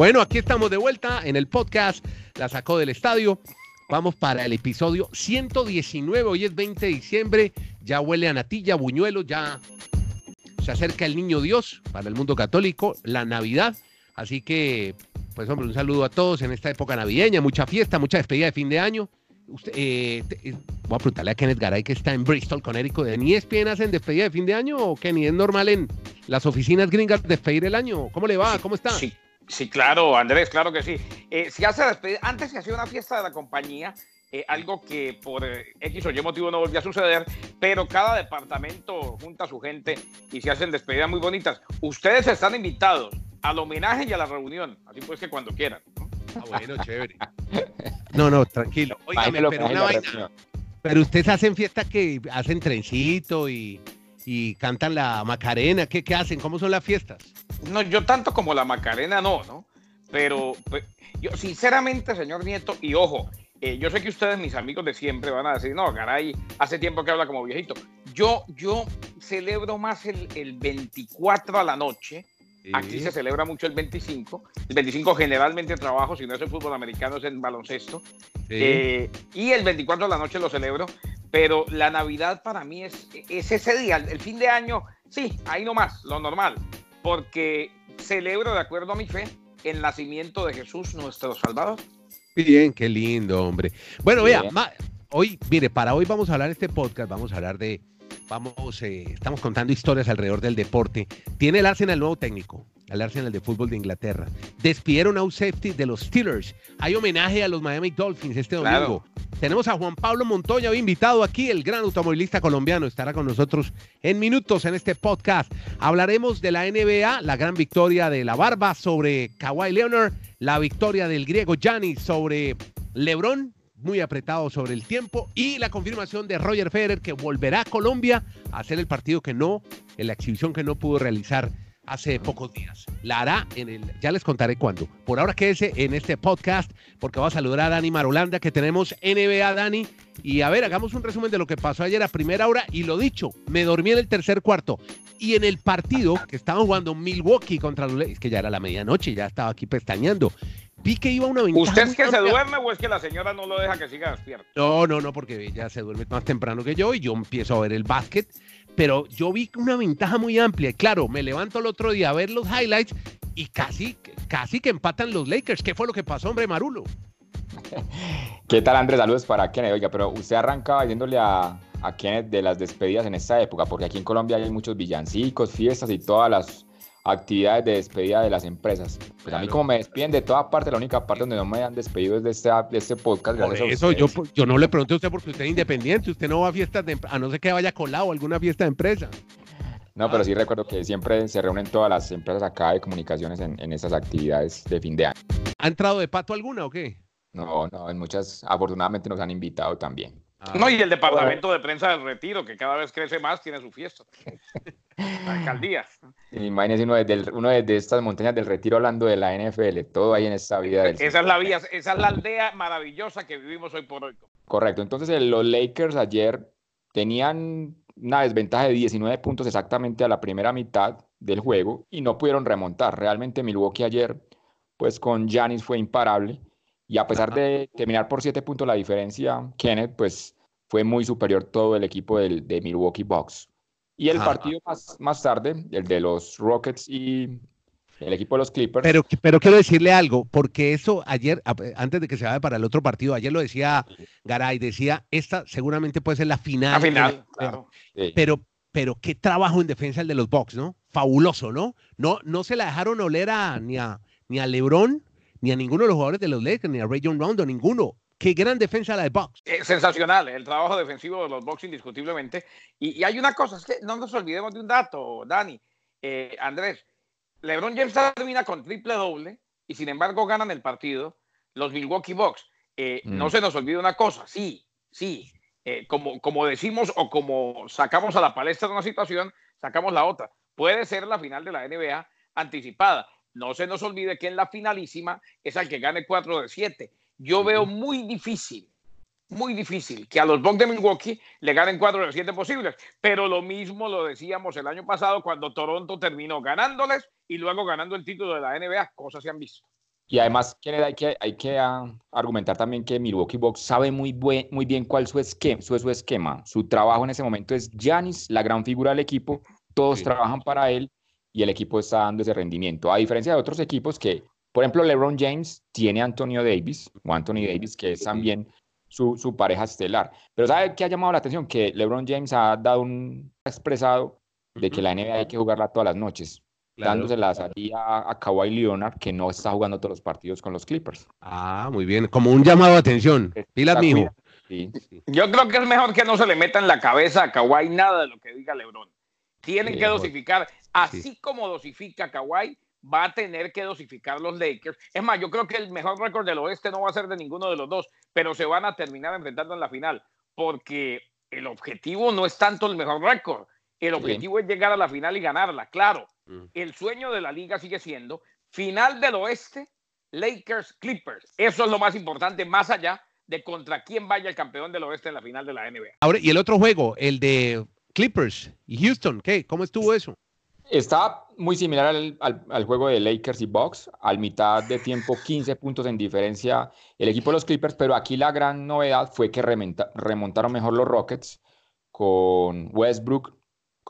Bueno, aquí estamos de vuelta en el podcast. La sacó del estadio. Vamos para el episodio 119. Hoy es 20 de diciembre. Ya huele a natilla, buñuelo. Ya se acerca el niño Dios para el mundo católico. La Navidad. Así que, pues, hombre, un saludo a todos en esta época navideña. Mucha fiesta, mucha despedida de fin de año. Usted, eh, eh, voy a preguntarle a Kenneth Garay que está en Bristol, Connecticut. ¿En ESPN hacen despedida de fin de año o Kenny? ¿Es normal en las oficinas gringas despedir el año? ¿Cómo le va? ¿Cómo está? Sí, sí, claro, Andrés, claro que sí. Eh, se hace despedida- antes se hacía una fiesta de la compañía, eh, algo que por eh, X o Y motivo no volvió a suceder, pero cada departamento junta a su gente y se hacen despedidas muy bonitas. Ustedes están invitados al homenaje y a la reunión, así pues que cuando quieran. ¿no? Ah, bueno, chévere. No, no, tranquilo. Pero una vaina. Pero ustedes hacen fiesta que hacen trencito y, y cantan la Macarena. ¿Qué, ¿Qué hacen? ¿Cómo son las fiestas? No, yo tanto como la Macarena no, ¿no? Pero pues, yo sinceramente, señor Nieto, y ojo, eh, yo sé que ustedes, mis amigos de siempre, van a decir, no, caray, hace tiempo que habla como viejito. Yo, yo celebro más el, el 24 a la noche. Aquí se celebra mucho el 25. El 25 generalmente trabajo, si no es el fútbol americano, es el baloncesto. Sí. Eh, y el 24 de la noche lo celebro, pero la Navidad para mí es, es ese día, el fin de año, sí, ahí nomás, lo normal, porque celebro de acuerdo a mi fe el nacimiento de Jesús nuestro Salvador. Bien, qué lindo, hombre. Bueno, vea, hoy, mire, para hoy vamos a hablar en este podcast, vamos a hablar de, vamos, eh, estamos contando historias alrededor del deporte. Tiene el Arsenal nuevo técnico, el Arsenal de fútbol de Inglaterra. Despidieron a un safety de los Steelers. Hay homenaje a los Miami Dolphins este Claro. domingo. Tenemos a Juan Pablo Montoya invitado aquí, el gran automovilista colombiano. Estará con nosotros en minutos en este podcast. Hablaremos de la NBA, la gran victoria de la Barba sobre Kawhi Leonard, la victoria del griego Giannis sobre LeBron, muy apretado sobre el tiempo, y la confirmación de Roger Federer que volverá a Colombia a hacer el partido que no, en la exhibición que no pudo realizar hace pocos días. La hará en el, ya les contaré cuándo. Por ahora quédese en este podcast porque va a saludar a Dani Marolanda que tenemos NBA Dani y a ver, hagamos un resumen de lo que pasó ayer a primera hora y lo dicho, me dormí en el tercer cuarto y en el partido que estaban jugando Milwaukee contra los Lakers, que ya era la medianoche, ya estaba aquí pestañeando. Vi que iba una ventaja. ¿Usted es que se duerme o es que la señora no lo deja que siga despierto? No, no, no, porque ella se duerme más temprano que yo y yo empiezo a ver el básquet, pero yo vi una ventaja muy amplia. Y Claro, me levanto el otro día a ver los highlights y casi, casi que empatan los Lakers. ¿Qué fue lo que pasó, hombre, Marulo? ¿Qué tal, Andrés? Saludos para Kenneth. Oiga, pero usted arrancaba diciéndole a, a Kenneth de las despedidas en esta época, porque aquí en Colombia hay muchos villancicos, fiestas y todas las actividades de despedida de las empresas. Pues a mí como me despiden de todas partes, la única parte donde no me han despedido es de este, de este podcast. Por eso yo, yo no le pregunté a usted porque usted es independiente, usted no va a fiestas de, a no ser que vaya colado a alguna fiesta de empresa. No, pero sí recuerdo que siempre se reúnen todas las empresas acá de comunicaciones en, en estas actividades de fin de año. ¿Ha entrado de pato alguna o qué? No, no, en muchas, afortunadamente nos han invitado también. Ah, No, y el departamento de prensa del retiro, que cada vez crece más, tiene su fiesta. La alcaldía. Imagínense uno desde, uno desde estas montañas del retiro hablando de la NFL, todo ahí en esta vida del Esa es la vía, esa es la aldea maravillosa que vivimos hoy por hoy. Correcto. Entonces, el- los Lakers ayer tenían una desventaja de 19 puntos exactamente a la primera mitad del juego y no pudieron remontar. Realmente Milwaukee ayer, pues con Giannis fue imparable y a pesar de terminar por 7 puntos la diferencia, Kenneth, pues fue muy superior todo el equipo del, de Milwaukee Bucks. Y el Ajá. partido más, más tarde, el de los Rockets y el equipo de los Clippers. Pero, pero quiero decirle algo, porque eso ayer, antes de que se vaya para el otro partido, ayer lo decía Garay, decía, esta seguramente puede ser la final. La- final, claro. Sí. Pero, pero qué trabajo en defensa el de los Bucks, ¿no? Fabuloso, ¿no? No, no se la dejaron oler a, ni, a, ni a LeBron, ni a ninguno de los jugadores de los Lakers, ni a Ray John Rondo, ninguno. Qué gran defensa la de Bucks. Eh, sensacional, el trabajo defensivo de los Bucks indiscutiblemente. Y, y hay una cosa, es que no nos olvidemos de un dato, Dani, eh, Andrés. LeBron James termina con triple doble y sin embargo ganan el partido los Milwaukee Bucks. Eh, Mm. No se nos olvide una cosa, sí, sí, eh, como, como decimos o como sacamos a la palestra de una situación, sacamos la otra. Puede ser la final de la NBA anticipada. No se nos olvide que en la finalísima es al que gane 4 de 7. Yo veo muy difícil, muy difícil que a los Bucks de Milwaukee le ganen 4 de 7 posibles. Pero lo mismo lo decíamos el año pasado cuando Toronto terminó ganándoles y luego ganando el título de la NBA. Cosas se han visto. Y además hay que, hay que ah, argumentar también que Milwaukee Bucks sabe muy, muy bien cuál su esquema, su, su esquema. Su trabajo en ese momento es Giannis, la gran figura del equipo, todos trabajan para él y el equipo está dando ese rendimiento. A diferencia de otros equipos que, por ejemplo, LeBron James tiene a Antonio Davis, o Anthony Davis, que es también su, su pareja estelar. Pero ¿sabe qué ha llamado la atención? Que LeBron James ha dado un ha expresado de que la NBA hay que jugarla todas las noches dándosela a, a Kawhi Leonard, que no está jugando todos los partidos con los Clippers. Ah, muy bien, como un llamado de atención. Pilas, mijo. Yo creo que es mejor que no se le meta en la cabeza a Kawhi nada de lo que diga LeBron. Tienen que dosificar, así como dosifica Kawhi, va a tener que dosificar los Lakers. Es más, yo creo que el mejor récord del oeste no va a ser de ninguno de los dos, pero se van a terminar enfrentando en la final, porque el objetivo no es tanto el mejor récord, el objetivo es llegar a la final y ganarla, claro. Mm. El sueño de la liga sigue siendo final del oeste, Lakers Clippers. Eso es lo más importante, más allá de contra quién vaya el campeón del oeste en la final de la NBA. Ahora, y el otro juego, el de Clippers y Houston, ¿qué? ¿Cómo estuvo eso? Está muy similar al, juego de Lakers y Bucks, al mitad de tiempo 15 puntos en diferencia el equipo de los Clippers, pero aquí la gran novedad fue que remontaron mejor los Rockets con Westbrook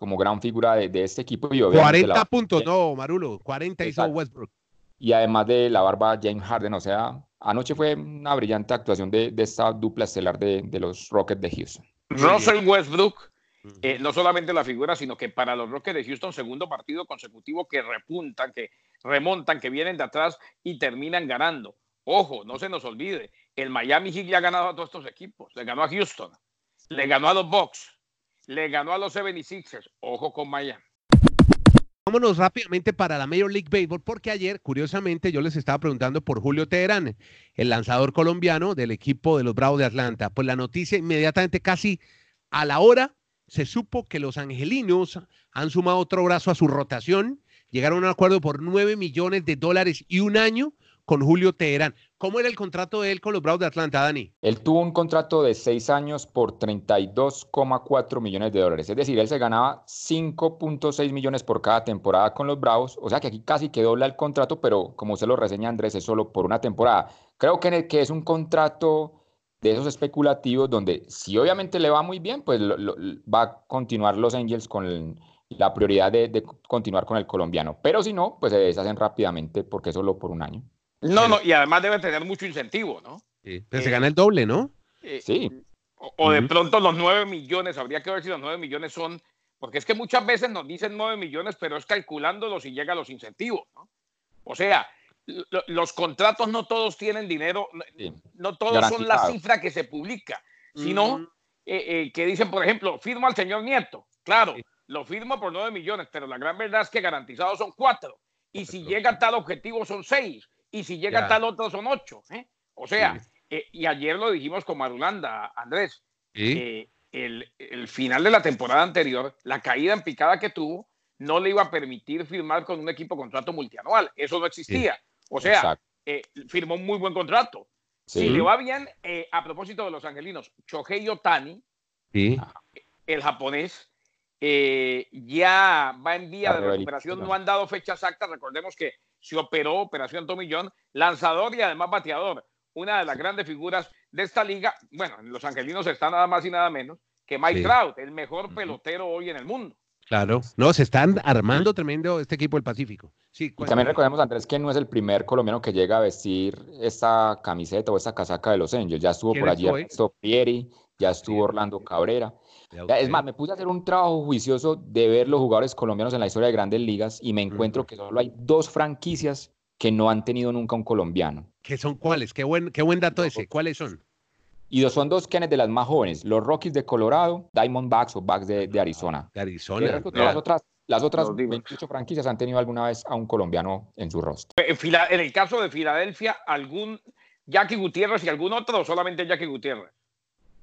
como gran figura de, este equipo. Y 40 puntos, no, Marulo, 40 hizo Westbrook. Y además de la barba James Harden, o sea, anoche fue una brillante actuación de, esta dupla estelar de, los Rockets de Houston. Russell Westbrook, eh, no solamente la figura, sino que para los Rockets de Houston, segundo partido consecutivo que repuntan, que remontan, que vienen de atrás y terminan ganando. Ojo, no se nos olvide, el Miami Heat ya ha ganado a todos estos equipos. Le ganó a Houston, le ganó a los Bucks, le ganó a los 76ers. Ojo con Miami. Vámonos rápidamente para la Major League Baseball, porque ayer, curiosamente, yo les estaba preguntando por Julio Teherán, el lanzador colombiano del equipo de los Bravos de Atlanta. Pues la noticia inmediatamente, casi a la hora, se supo que los angelinos han sumado otro brazo a su rotación, llegaron a un acuerdo por 9 millones de dólares y un año con Julio Teherán. ¿Cómo era el contrato de él con los Bravos de Atlanta, Dani? Él tuvo un contrato de seis años por 32,4 millones de dólares. Es decir, él se ganaba 5.6 millones por cada temporada con los Bravos. O sea que aquí casi que dobla el contrato, pero como se lo reseña Andrés, es solo por una temporada. Creo que, que es un contrato de esos especulativos donde si obviamente le va muy bien, pues va a continuar los Angels con la prioridad de, de continuar con el colombiano. Pero si no, pues se deshacen rápidamente porque es solo por un año. No, no, y además debe tener mucho incentivo, ¿no? Sí, pero se eh, gana el doble, ¿no? Eh, sí. O, de pronto los 9 millones, habría que ver si los 9 millones son, porque es que muchas veces nos dicen 9 millones, pero es calculándolos y llega a los incentivos, ¿no? O sea, los contratos no todos tienen dinero, no todos son la cifra que se publica, sino eh, que dicen, por ejemplo, firmo al señor Nieto. Claro, lo firmo por 9 millones, pero la gran verdad es que garantizados son 4. Y si llega a tal objetivo son 6 y si llega tal otro son ocho. ¿eh? O sea, eh, y ayer lo dijimos con Marulanda, Andrés, el, el, final de la temporada anterior, la caída en picada que tuvo, no le iba a permitir firmar con un equipo contrato multianual. Eso no existía. O sea, eh, firmó un muy buen contrato. Si le va bien, a propósito de los angelinos, Chohei Otani, el japonés, ya va en vía de recuperación, no han dado fecha exacta. Recordemos que se operó Operación Tomillón, lanzador y además bateador, una de las grandes figuras de esta liga. Bueno, los angelinos están nada más y nada menos que Mike Trout, el mejor pelotero hoy en el mundo. Claro, no, se están armando tremendo este equipo del Pacífico. Sí, y también recordemos, Andrés, que no es el primer colombiano que llega a vestir esta camiseta o esta casaca de los Angels. Ya estuvo por allí Ernesto Pieri, ya estuvo Orlando Cabrera. Es más, me puse a hacer un trabajo juicioso de ver los jugadores colombianos en la historia de grandes ligas y me encuentro que solo hay dos franquicias que no han tenido nunca un colombiano. ¿Qué son cuáles? Qué buen, qué buen dato ese. ¿Cuáles son? Y son dos quienes de las más jóvenes, los Rockies de Colorado, Diamondbacks o Backs de, Arizona. De Arizona. Las otras, las otras 28 franquicias han tenido alguna vez a un colombiano en su rostro. En, el caso de Filadelfia, ¿algún Jackie Gutiérrez y algún otro o solamente Jackie Gutiérrez?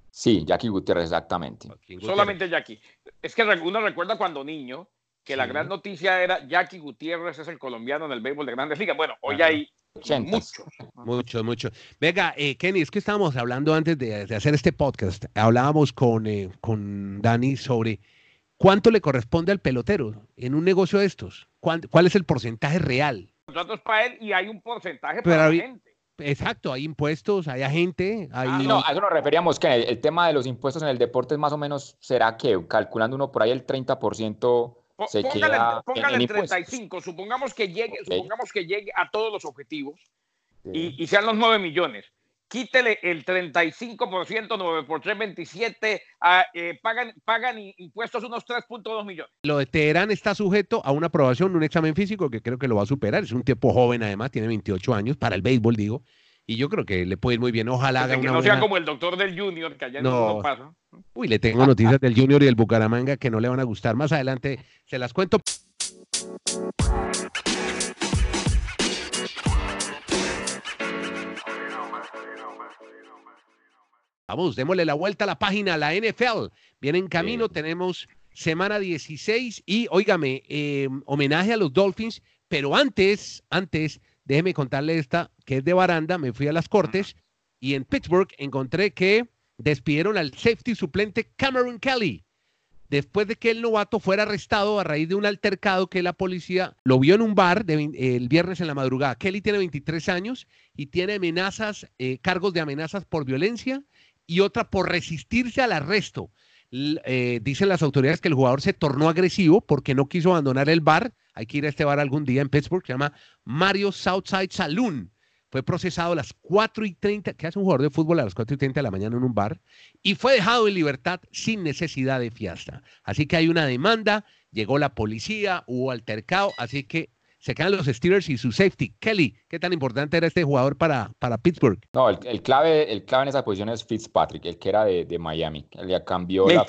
Sí, Jackie Gutiérrez, exactamente. Solamente Jackie. Es que uno recuerda cuando niño que la gran noticia era Jackie Gutiérrez es el colombiano en el béisbol de Grandes Ligas. Bueno, hoy hay muchos. Muchos, muchos. Venga, eh, Kenny, es que estábamos hablando antes de, hacer este podcast, hablábamos con, eh, con Dani sobre cuánto le corresponde al pelotero en un negocio de estos. ¿Cuál, es el porcentaje real? contrato es para él y hay un porcentaje Pero para la gente. Exacto, hay impuestos, hay agente, hay... Ah, no, a eso nos referíamos que el, el tema de los impuestos en el deporte es más o menos, será que calculando uno por ahí el 30% Po- se Póngale, queda póngale en el impuestos. 35, supongamos que llegue, supongamos que llegue a todos los objetivos Sí. y, y sean los 9 millones. Quítele el 35%, 9 por 3, 27, ah, eh, pagan, pagan impuestos unos 3.2 millones. Lo de Teherán está sujeto a una aprobación, un examen físico que creo que lo va a superar. Es un tipo joven además, tiene 28 años, para el béisbol digo, y yo creo que le puede ir muy bien. Ojalá haga que una no sea como el doctor del Junior, que allá No. no pasa. Uy, le tengo noticias del Junior y del Bucaramanga que no le van a gustar. Más adelante se las cuento. Vamos, démosle la vuelta a la página, la NFL. Viene en camino, Sí. tenemos semana 16 y, óigame, eh, homenaje a los Dolphins, pero antes, antes, déjeme contarle esta, que es de baranda, me fui a las cortes y en Pittsburgh encontré que despidieron al safety suplente Cameron Kelly después de que el novato fuera arrestado a raíz de un altercado que la policía lo vio en un bar de el viernes en la madrugada. Kelly tiene 23 años y tiene amenazas, eh, cargos de amenazas por violencia y otra por resistirse al arresto. Eh, dicen las autoridades que el jugador se tornó agresivo porque no quiso abandonar el bar. Hay que ir a este bar algún día en Pittsburgh, se llama Mario Southside Saloon. Fue procesado a las 4 y 30, ¿qué hace un jugador de fútbol a las 4 y 30 de la mañana en un bar? Y fue dejado en libertad sin necesidad de fianza. Así que hay una demanda, llegó la policía, hubo altercado, así que se quedan los Steelers y su safety. Kelly, ¿qué tan importante era este jugador para, para Pittsburgh? No, el, el clave, el clave en esa posición es Fitzpatrick, el que era de, de Miami. El que cambió la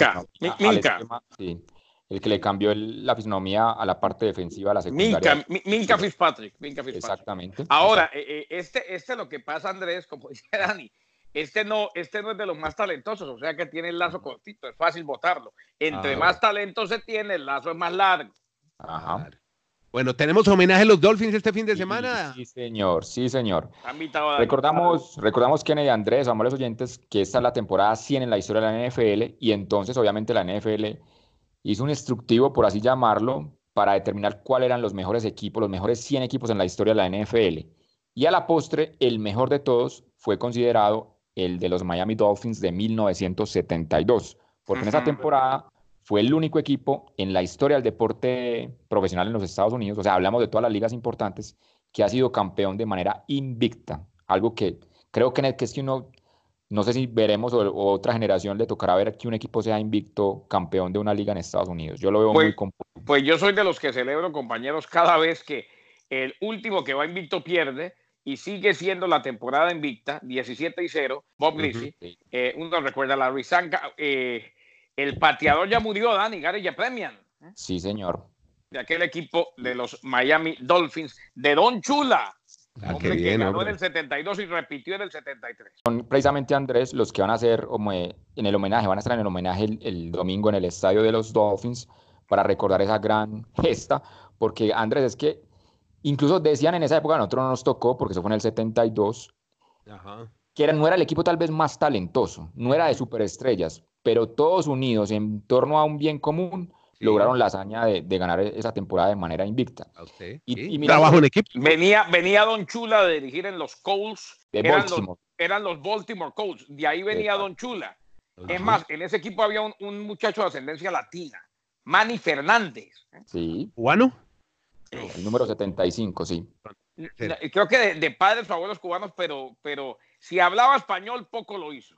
Minka, sí, el que le cambió el- la fisonomía a la parte defensiva, a la secundaria. Minka, Mi- Minka Fitzpatrick. Minka Fitzpatrick. Exactamente. Ahora, eh, eh, este, este lo que pasa, Andrés, como dice Dani, este no, este no es de los más talentosos, o sea que tiene el lazo cortito, es fácil botarlo. Entre Ah, más talento se tiene, el lazo es más largo. Ajá. Bueno, tenemos homenaje a los Dolphins este fin de Sí, semana. Sí, señor, sí, señor. Recordamos, recordamos Kennedy Andrés, amables oyentes, que esta es la temporada 100 en la historia de la NFL y entonces obviamente la NFL hizo un instructivo, por así llamarlo, para determinar cuáles eran los mejores equipos, los mejores 100 equipos en la historia de la NFL. Y a la postre, el mejor de todos fue considerado el de los Miami Dolphins de 1972, porque en esa temporada fue el único equipo en la historia del deporte profesional en los Estados Unidos, o sea, hablamos de todas las ligas importantes, que ha sido campeón de manera invicta, algo que creo que, en el que es que uno, no sé si veremos o, o otra generación le tocará ver que un equipo sea invicto campeón de una liga en Estados Unidos. Yo lo veo Pues- muy complicado. Pues yo soy de los que celebro, compañeros, cada vez que el último que va invicto pierde y sigue siendo la temporada invicta, 17 y 0, Bob Ujú. Greasy. Eh, uno recuerda la Rizanca, eh, el pateador ya murió, Dani, Gary Yepremian, ¿eh? Sí, señor. de aquel equipo de los Miami Dolphins, de Don Chula, Ah, hombre que ganó hombre. en el 72 y repitió en el 73. Son precisamente Andrés los que van a hacer eh, en el homenaje, van a estar en el homenaje el, el domingo en el estadio de los Dolphins para recordar esa gran gesta, porque Andrés es que incluso decían en esa época, a nosotros no nos tocó, porque eso fue en el 72, Ajá. que era, no era el equipo tal vez más talentoso, no era de superestrellas, pero todos unidos en torno a un bien común Sí. lograron la hazaña de, de ganar e- esa temporada de manera invicta. Y- Sí, y mira- Trabajo en equipo. Venía, venía Don Chula de dirigir en los Colts, De eran los, Baltimore. eran los Baltimore Colts, de ahí venía. Don Chula. Es más, en ese equipo había un, un muchacho de ascendencia latina, Manny Fernández. Sí, ¿Cubano? el número 75, sí. Creo que de, de padres o abuelos cubanos, pero, pero si hablaba español, poco lo hizo.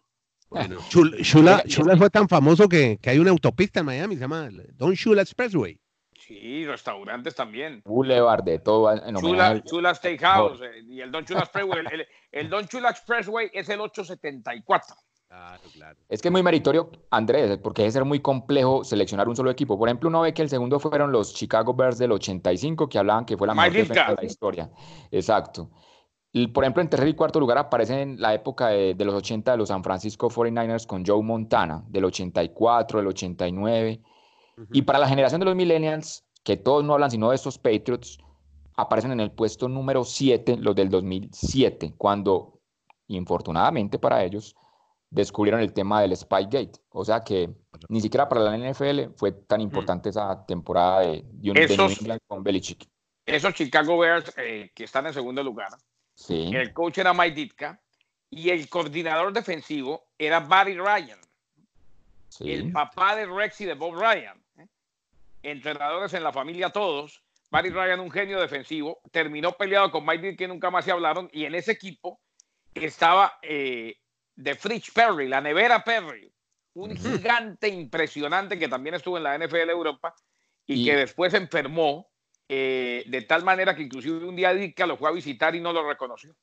Bueno, Chula, Chula, fue tan famoso que, que hay una autopista en Miami, se llama Don Chula Expressway. Sí, restaurantes también. Boulevard, de todo Chula, Chula Steakhouse eh, y el Don Chula Expressway. El, el- el Don Chula Expressway es el 874. Claro, claro. Es que es muy meritorio, Andrés, porque debe ser muy complejo seleccionar un solo equipo. Por ejemplo, uno ve que el segundo fueron los Chicago Bears del 85, que hablaban que fue la mejor defensa de la historia. Exacto. Por ejemplo, en tercer y cuarto lugar aparecen en la época de, de los 80 de los San Francisco 49ers con Joe Montana, del 84, del 89. Y para la generación de los millennials, que todos no hablan sino de estos Patriots, aparecen en el puesto número 7, los del 2007, cuando, infortunadamente para ellos, descubrieron el tema del Spygate. O sea que ni siquiera para la NFL fue tan importante esa temporada de, de, un- de New Esos- England con Belichick. esos Chicago Bears eh, que están en segundo lugar. Sí. El coach era Mike Ditka y el coordinador defensivo era Barry Ryan, sí. el papá de Rex y de Bob Ryan. ¿eh? Entrenadores en la familia todos. Barry Ryan, un genio defensivo, terminó peleado con Mike Ditka y nunca más se hablaron. Y en ese equipo estaba eh, de Fritz Perry, la nevera Perry, un gigante impresionante que también estuvo en la NFL Europa y, Y- que después enfermó eh, de tal manera que inclusive un día Ditka lo fue a visitar y no lo reconoció.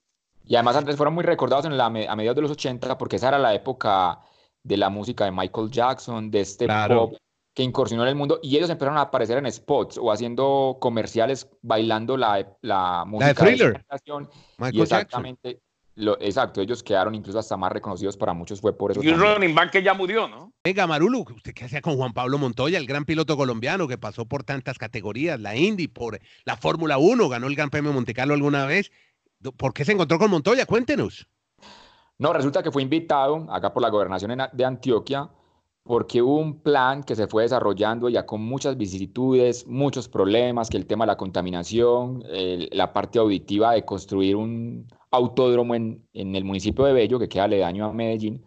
Y además antes fueron muy recordados en la, a mediados de los 80 porque esa era la época de la música de Michael Jackson, de este Claro. pop que incursionó en el mundo y ellos empezaron a aparecer en spots o haciendo comerciales bailando la, la música de generación. y Michael Jackson. Lo, exacto, ellos quedaron incluso hasta más reconocidos para muchos fue por eso. Y un running back que ya murió, ¿no? Venga, Marulu, ¿usted qué hacía con Juan Pablo Montoya, el gran piloto colombiano que pasó por tantas categorías, la Indy, por la Fórmula 1, ganó el Gran Premio de Monte Carlo alguna vez? ¿Por qué se encontró con Montoya? Cuéntenos. No, resulta que fue invitado acá por la gobernación de Antioquia porque hubo un plan que se fue desarrollando ya con muchas vicisitudes, muchos problemas, que el tema de la contaminación, el- la parte auditiva de construir un autódromo en, en el municipio de Bello, que queda aledaño a Medellín,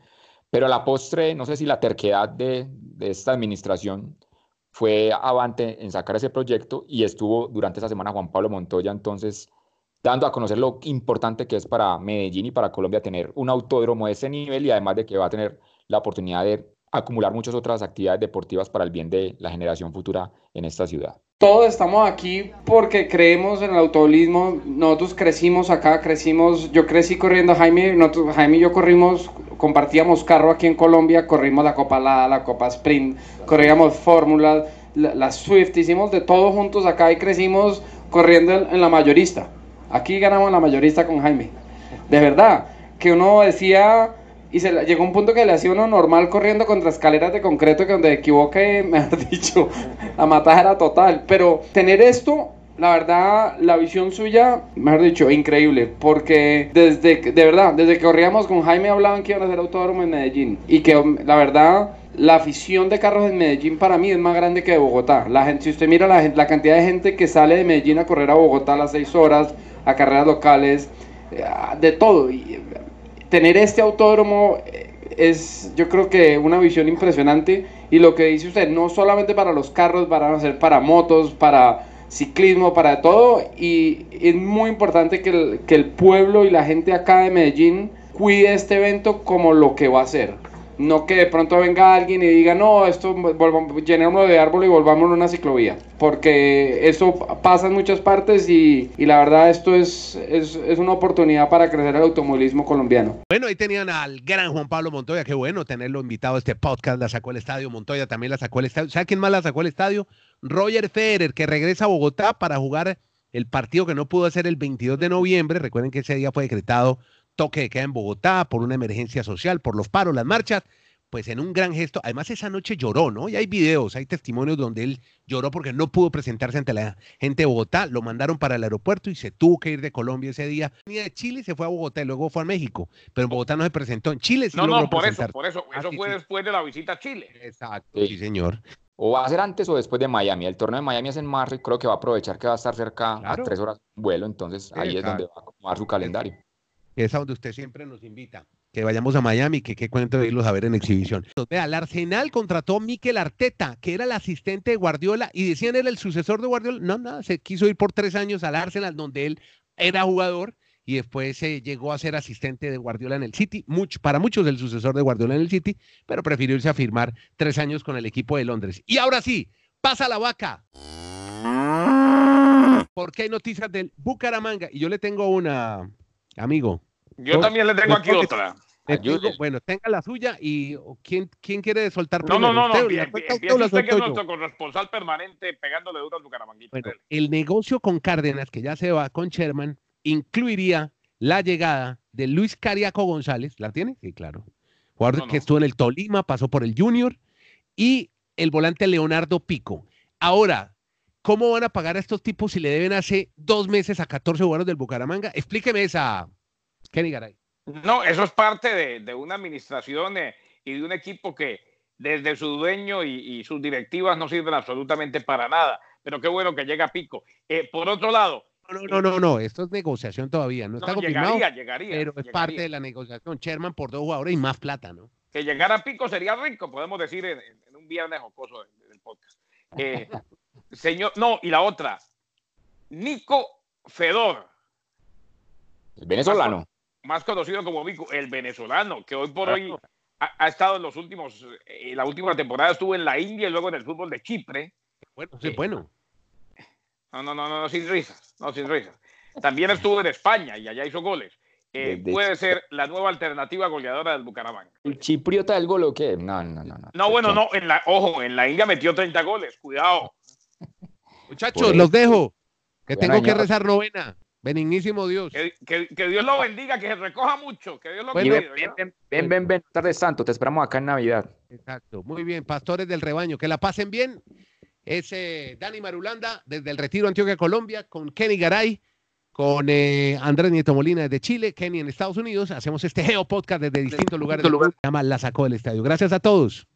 pero a la postre, no sé si la terquedad de, de esta administración fue avante en sacar ese proyecto y estuvo durante esa semana Juan Pablo Montoya entonces dando a conocer lo importante que es para Medellín y para Colombia tener un autódromo de ese nivel y además de que va a tener la oportunidad de acumular muchas otras actividades deportivas para el bien de la generación futura en esta ciudad. Todos estamos aquí porque creemos en el automovilismo. Nosotros crecimos acá, crecimos. Yo crecí corriendo, Jaime, nosotros- Jaime y yo corrimos, compartíamos carro aquí en Colombia, corrimos la Copa Lada, la Copa Sprint, corríamos Fórmula, la, la Swift, hicimos de todo juntos acá y crecimos corriendo en, en la mayorista. Aquí ganamos la mayorista con Jaime. De verdad, que uno decía, y se le- llegó un punto que le hacía uno normal corriendo contra escaleras de concreto que donde equivoque, mejor dicho, la matada era total. Pero tener esto, la verdad, la visión suya, mejor dicho, increíble. Porque desde, de verdad, desde que corríamos con Jaime hablaban que iban a hacer autódromo en Medellín. Y que la verdad, la afición de carros en Medellín para mí es más grande que de Bogotá. La gente, si usted mira la, la cantidad de gente que sale de Medellín a correr a Bogotá a las 6 horas, a carreras locales, eh, de todo. Y, tener este autódromo eh, es yo creo que una visión impresionante y lo que dice usted, no solamente para los carros, van a ser para motos, para ciclismo, para todo y es muy importante que el, que el pueblo y la gente acá de Medellín cuide este evento como lo que va a ser. No que de pronto venga alguien y diga, no, esto llenémoslo de árbol y volvámoslo una ciclovía. Porque eso pasa en muchas partes y, y la verdad esto es, es, es una oportunidad para crecer el automovilismo colombiano. Bueno, ahí tenían al gran Juan Pablo Montoya, qué bueno tenerlo invitado a este podcast, la sacó el estadio, Montoya también la sacó el estadio. ¿Sabe quién más la sacó el estadio? Roger Federer, que regresa a Bogotá para jugar el partido que no pudo hacer el 22 de noviembre. Recuerden que ese día fue decretado toque de queda en Bogotá por una emergencia social, por los paros, las marchas. Pues en un gran gesto, además esa noche lloró, ¿no? Y hay videos, hay testimonios donde él lloró porque no pudo presentarse ante la gente de Bogotá, lo mandaron para el aeropuerto y se tuvo que ir de Colombia ese día. Venía de Chile, se fue a Bogotá y luego fue a México, pero en Bogotá no se presentó, en Chile sí No, logró no, por eso, por eso. Ah, Eso sí, fue sí. después de la visita a Chile. Exacto, Sí. sí señor. O va a ser antes o después de Miami. El torneo de Miami es en marzo y creo que va a aprovechar que va a estar cerca Claro. a tres horas de vuelo, entonces ahí es donde va a acomodar su calendario. Es a donde usted siempre nos invita. Que vayamos a Miami, que qué cuento de irlos a ver en exhibición. Vea, el Arsenal contrató a Mikel Arteta, que era el asistente de Guardiola, y decían era el sucesor de Guardiola. No, nada, se quiso ir por tres años al Arsenal, donde él era jugador, y después se llegó a ser asistente de Guardiola en el City. Para muchos el sucesor de Guardiola en el City, pero prefirió irse a firmar tres años con el equipo de Londres. Y ahora sí, pasa la vaca. Porque hay noticias del Bucaramanga, y yo le tengo una, amigo. Yo No, también le tengo aquí otra. Bueno, tenga la suya y ¿quién, quién quiere soltar No, primero? no, no, no. ¿Usted que es nuestro corresponsal permanente pegándole duro al Bucaramanguita. Bueno, el negocio con Cárdenas, que ya se va con Sherman, incluiría la llegada de Luis Cariaco González. ¿La tiene? Sí, claro. Jugador No, que no. estuvo en el Tolima, pasó por el Junior y el volante Leonardo Pico. Ahora, ¿cómo van a pagar a estos tipos si le deben hace dos meses a 14 jugadores del Bucaramanga? Explíqueme esa, Kenny Garay. No, eso es parte de, de una administración eh, y de un equipo que desde su dueño y, y sus directivas no sirven absolutamente para nada. pero qué bueno que llega Pico. Eh, por otro lado. No, no, no, no, esto es negociación todavía, no está confirmado. Llegaría, llegaría. Pero es parte de la negociación. Sherman por dos jugadores y más plata, ¿no? Que llegara Pico sería rico, podemos decir en, un viernes jocoso del, podcast. Eh, señor, no, y la otra, Nico Fedor. El venezolano. Más, conocido como Vico, el venezolano, que hoy por hoy ha, estado en los últimos, en la última temporada estuvo en la India y luego en el fútbol de Chipre. Bueno, sí, bueno. No, no, no, no, sin risas, no, sin risas. También estuvo en España y allá hizo goles. Eh, puede ser la nueva alternativa goleadora del Bucaramanga. ¿El chipriota del gol o qué? No, no, no. No, no bueno, no, en la, ojo, en la India metió 30 goles, cuidado. Muchachos, los dejo, que tengo que rezar novena. Benignísimo Dios. Que, Dios lo bendiga, que se recoja mucho, que Dios lo bendiga. Ven, ven, ven, ven, ven, tarde santo, te esperamos acá en Navidad. Exacto, muy bien, pastores del rebaño, que la pasen bien. Es Dani Marulanda desde el Retiro Antioquia, Colombia, con Kenny Garay, con eh, Andrés Nieto Molina desde Chile, Kenny en Estados Unidos. Hacemos este Geo Podcast desde distintos lugares del mundo. Se llama La Sacó del Estadio. Gracias a todos.